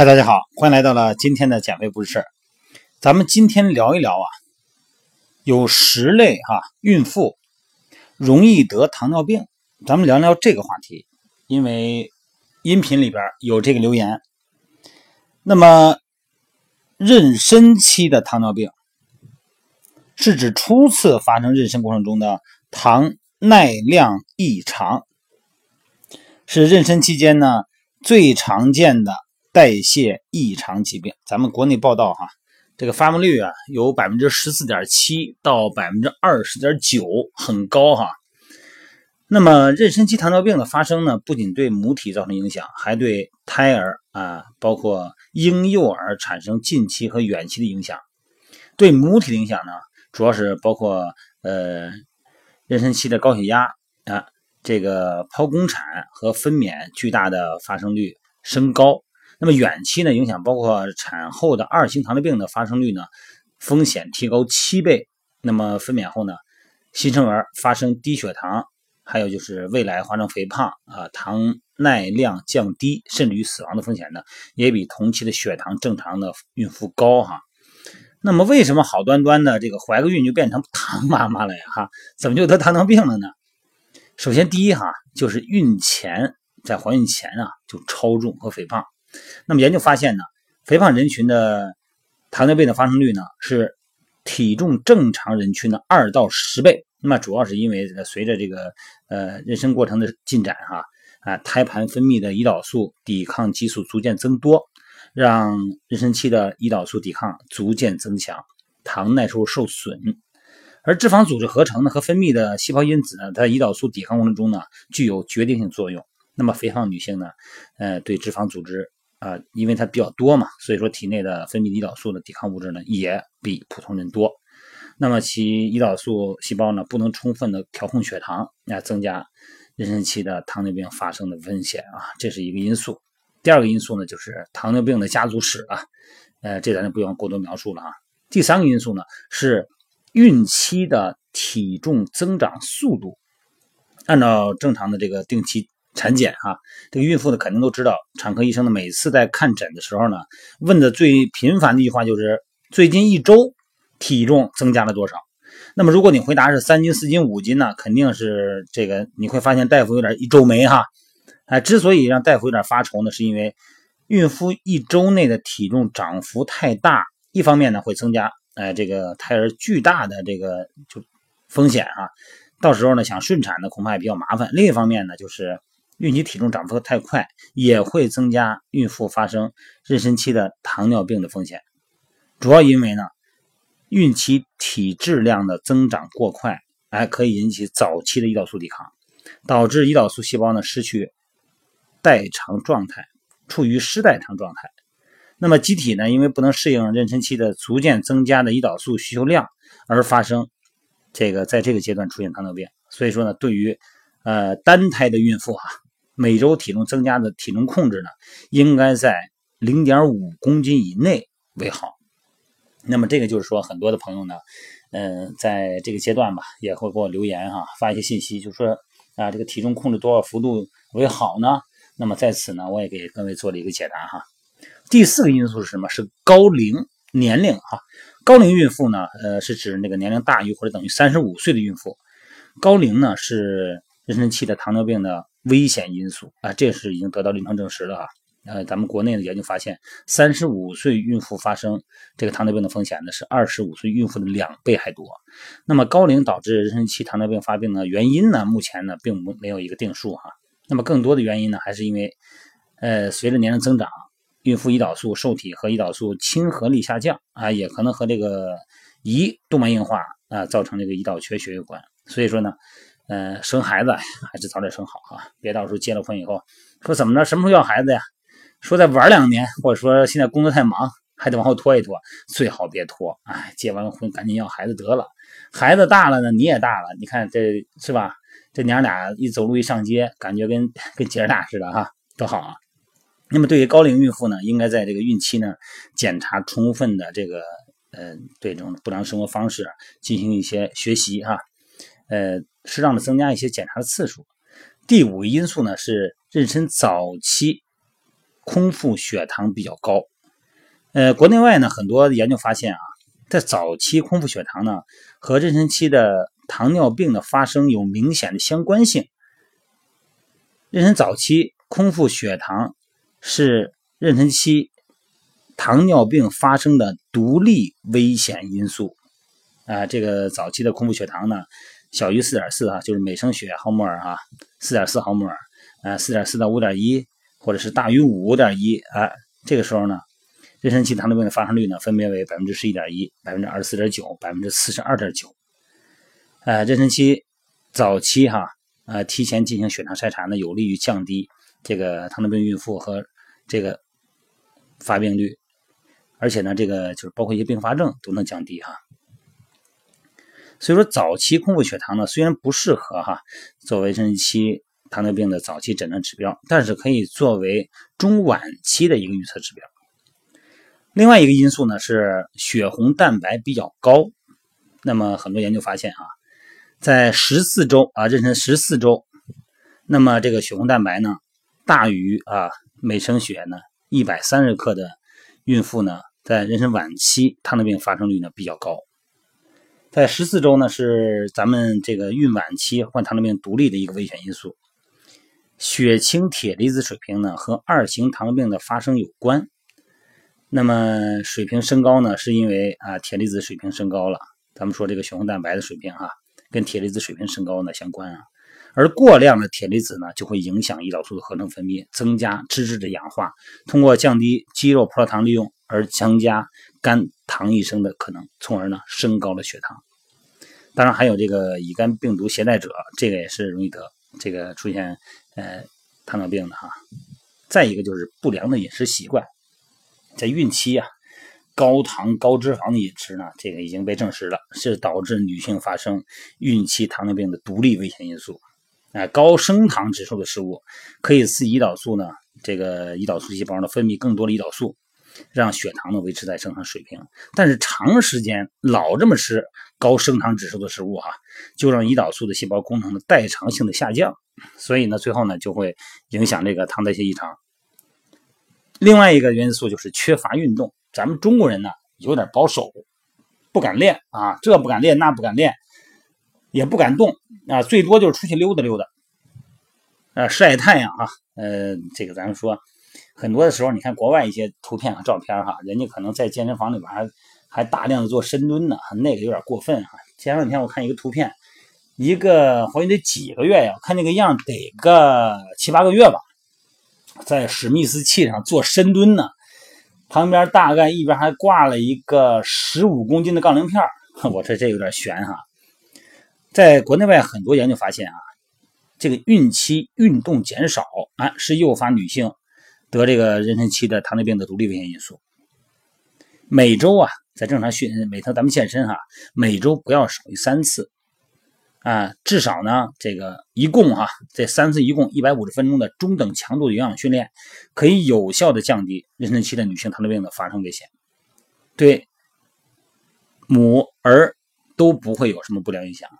嗨，大家好，欢迎来到了今天的减肥不是事儿。咱们今天聊一聊啊，有十类哈孕妇容易得糖尿病。咱们聊聊这个话题，因为音频里边有这个留言。那么，妊娠期的糖尿病是指初次发生妊娠过程中的糖耐量异常，是妊娠期间呢最常见的。代谢异常疾病，咱们国内报道哈，这个发病率啊有百分之十四点七到百分之二十点九，很高哈。那么妊娠期糖尿病的发生呢，不仅对母体造成影响，还对胎儿啊，包括婴幼儿产生近期和远期的影响。对母体的影响呢，主要是包括呃妊娠期的高血压啊，这个剖宫产和分娩巨大的发生率升高。那么远期呢，影响包括产后的二型糖尿病的发生率呢，风险提高七倍。那么分娩后呢，新生儿发生低血糖，还有就是未来发生肥胖啊，糖耐量降低，甚至于死亡的风险呢，也比同期的血糖正常的孕妇高哈。那么为什么好端端的这个怀个孕就变成糖妈妈了呀？哈，怎么就得糖尿病了呢？首先第一哈，就是孕前在怀孕前啊就超重和肥胖。那么研究发现呢，肥胖人群的糖尿病的发生率呢是体重正常人群的二到十倍。那么主要是因为随着这个呃妊娠过程的进展哈啊，胎盘分泌的胰岛素抵抗激素逐渐增多，让妊娠期的胰岛素抵抗逐渐增强，糖耐受受损。而脂肪组织合成呢和分泌的细胞因子呢，在胰岛素抵抗过程中呢具有决定性作用。那么肥胖女性呢，呃，对脂肪组织。啊，因为它比较多嘛，所以说体内的分泌胰岛素的抵抗物质呢也比普通人多。那么其胰岛素细胞呢不能充分的调控血糖，那增加妊娠期的糖尿病发生的风险啊，这是一个因素。第二个因素呢就是糖尿病的家族史啊，呃，这咱就不用过多描述了啊。第三个因素呢是孕期的体重增长速度，按照正常的这个定期。产检哈，这个孕妇呢肯定都知道，产科医生呢每次在看诊的时候呢，问的最频繁的一句话就是最近一周体重增加了多少。那么如果你回答是三斤、四斤、五斤呢，肯定是这个你会发现大夫有点一皱眉哈。哎，之所以让大夫有点发愁呢，是因为孕妇一周内的体重涨幅太大，一方面呢会增加哎这个胎儿巨大的这个就风险哈，到时候呢想顺产呢恐怕也比较麻烦。另一方面呢就是。孕期体重涨幅的太快，也会增加孕妇发生妊娠期的糖尿病的风险。主要因为呢，孕期体质量的增长过快，哎，可以引起早期的胰岛素抵抗，导致胰岛素细胞呢失去代偿状态，处于失代偿状态。那么机体呢，因为不能适应妊娠期的逐渐增加的胰岛素需求量，而发生这个在这个阶段出现糖尿病。所以说呢，对于呃单胎的孕妇哈。每周体重增加的体重控制呢，应该在零点五公斤以内为好。那么这个就是说，很多的朋友呢，嗯，在这个阶段吧，也会给我留言哈，发一些信息，就说啊，这个体重控制多少幅度为好呢？那么在此呢，我也给各位做了一个解答哈。第四个因素是什么？是高龄年龄哈。高龄孕妇呢，呃，是指那个年龄大于或者等于三十五岁的孕妇。高龄呢是妊娠期的糖尿病的。危险因素啊，这是已经得到临床证实了啊。呃，咱们国内的研究发现，三十五岁孕妇发生这个糖尿病的风险呢，是二十五岁孕妇的两倍还多。那么高龄导致妊娠期糖尿病发病的原因呢，目前呢并不没有一个定数哈。那么更多的原因呢，还是因为呃随着年龄增长，孕妇胰岛素受体和胰岛素亲和力下降啊，也可能和这个胰动脉硬化啊造成这个胰岛缺血有关。所以说呢。嗯，生孩子还是早点生好啊！别到时候结了婚以后说怎么着，什么时候要孩子呀？说再玩两年，或者说现在工作太忙，还得往后拖一拖，最好别拖。哎，结完婚赶紧要孩子得了。孩子大了呢，你也大了，你看这是吧？这娘俩一走路一上街，感觉跟跟姐儿大似的哈，多好啊！那么对于高龄孕妇呢，应该在这个孕期呢检查充分的这个呃对这种不良生活方式进行一些学习哈，呃。适当的增加一些检查的次数。第五个因素呢是妊娠早期空腹血糖比较高。呃，国内外呢很多研究发现啊，在早期空腹血糖呢和妊娠期的糖尿病的发生有明显的相关性。妊娠早期空腹血糖是妊娠期糖尿病发生的独立危险因素。啊，这个早期的空腹血糖呢小于四点四啊，就是每升血毫摩尔啊，四点四毫摩尔，啊，四点四到五点一，或者是大于五点一啊，这个时候呢，妊娠期糖尿病的发生率呢分别为百分之十一点一、百分之二十四点九、百分之四十二点九。呃，妊娠期早期哈。呃，提前进行血糖筛查呢，有利于降低这个糖尿病孕妇和这个发病率，而且呢，这个就是包括一些并发症都能降低哈。所以说，早期空腹血糖呢，虽然不适合哈作为妊娠期糖尿病的早期诊断指标，但是可以作为中晚期的一个预测指标。另外一个因素呢是血红蛋白比较高，那么很多研究发现啊。在十四周啊，妊娠十四周，那么这个血红蛋白呢，大于啊每升血呢一百三十克的孕妇呢，在妊娠晚期糖尿病发生率呢比较高。在十四周呢，是咱们这个孕晚期患糖尿病独立的一个危险因素。血清铁离子水平呢和二型糖尿病的发生有关。那么水平升高呢，是因为啊铁离子水平升高了。咱们说这个血红蛋白的水平哈。跟铁离子水平升高呢相关啊，而过量的铁离子呢就会影响胰岛素的合成分泌，增加脂质的氧化，通过降低肌肉葡萄糖利用而增加肝糖异生的可能，从而呢升高了血糖。当然还有这个乙肝病毒携带者，这个也是容易得这个出现呃糖尿病的哈。再一个就是不良的饮食习惯，在孕期啊。高糖高脂肪的饮食呢，这个已经被证实了，是导致女性发生孕期糖尿病的独立危险因素。啊，高升糖指数的食物可以刺激胰岛素呢，这个胰岛素细胞呢分泌更多的胰岛素，让血糖呢维持在正常水平。但是长时间老这么吃高升糖指数的食物哈，就让胰岛素的细胞功能的代偿性的下降，所以呢，最后呢就会影响这个糖代谢异常。另外一个因素就是缺乏运动。咱们中国人呢有点保守，不敢练啊，这不敢练，那不敢练，也不敢动啊，最多就是出去溜达溜达，啊，晒太阳啊，呃，这个咱们说，很多的时候，你看国外一些图片和照片哈，人家可能在健身房里边还还大量的做深蹲呢，那个有点过分哈。前两天我看一个图片，一个怀孕得几个月呀？看那个样得个七八个月吧，在史密斯器上做深蹲呢。旁边大概一边还挂了一个十五公斤的杠铃片 我这这有点悬哈。在国内外很多研究发现啊，这个孕期运动减少啊是诱发女性得这个妊娠期的糖尿病的独立危险因素。每周啊，在正常训每天咱们健身哈，每周不要少于三次。啊，至少呢，这个一共哈，这三次一共一百五十分钟的中等强度的有氧训练，可以有效的降低妊娠期的女性糖尿病的发生危险，对母儿都不会有什么不良影响。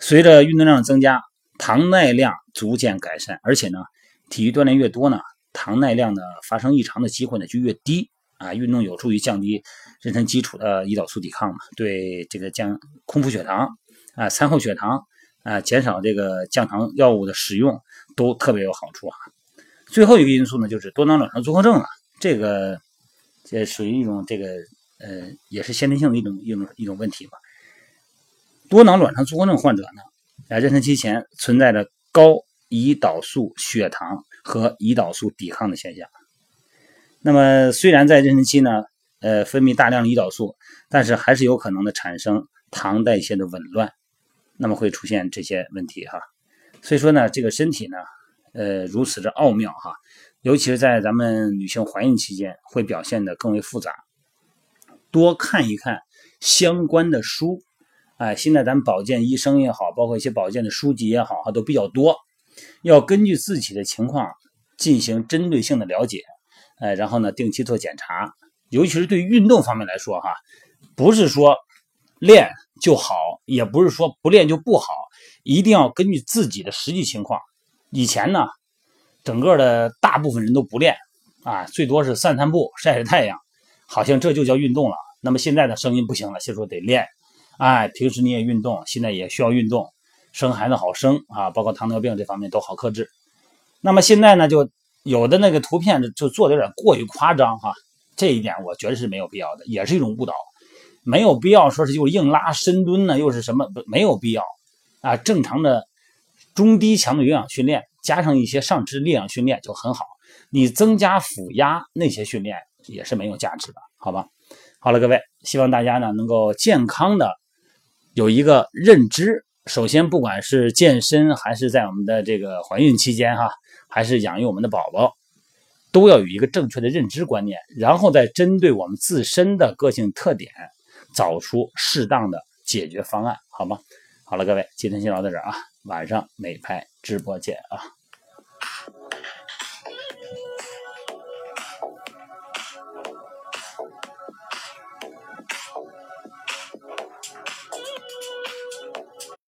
随着运动量增加，糖耐量逐渐改善，而且呢，体育锻炼越多呢，糖耐量的发生异常的机会呢就越低啊。运动有助于降低妊娠基础的胰岛素抵抗嘛，对这个降空腹血糖。啊，餐后血糖啊，减少这个降糖药物的使用都特别有好处啊。最后一个因素呢，就是多囊卵巢综合症啊，这个这属于一种这个呃，也是先天性的一种一种一种问题吧。多囊卵巢综合症患者呢，在妊娠期前存在着高胰岛素血糖和胰岛素抵抗的现象。那么虽然在妊娠期呢，呃，分泌大量的胰岛素，但是还是有可能的产生糖代谢的紊乱。那么会出现这些问题哈，所以说呢，这个身体呢，呃，如此的奥妙哈，尤其是在咱们女性怀孕期间，会表现的更为复杂。多看一看相关的书，哎，现在咱们保健医生也好，包括一些保健的书籍也好，哈，都比较多。要根据自己的情况进行针对性的了解，哎，然后呢，定期做检查。尤其是对运动方面来说哈，不是说练。就好，也不是说不练就不好，一定要根据自己的实际情况。以前呢，整个的大部分人都不练啊，最多是散散步、晒晒太阳，好像这就叫运动了。那么现在的声音不行了，就说得练。哎，平时你也运动，现在也需要运动，生孩子好生啊，包括糖尿病这方面都好克制。那么现在呢，就有的那个图片就做的有点过于夸张哈，这一点我觉得是没有必要的，也是一种误导，没有必要说是又硬拉深蹲呢，又是什么没有必要啊，正常的中低强度有氧训练加上一些上肢力量训练就很好，你增加腹压那些训练也是没有价值的，好吧？好了，各位，希望大家呢能够健康的。有一个认知，首先不管是健身还是在我们的这个怀孕期间哈，还是养育我们的宝宝，都要有一个正确的认知观念，然后再针对我们自身的个性特点，找出适当的解决方案，好吗？好了，各位，今天先聊到这儿啊，晚上美拍直播见啊。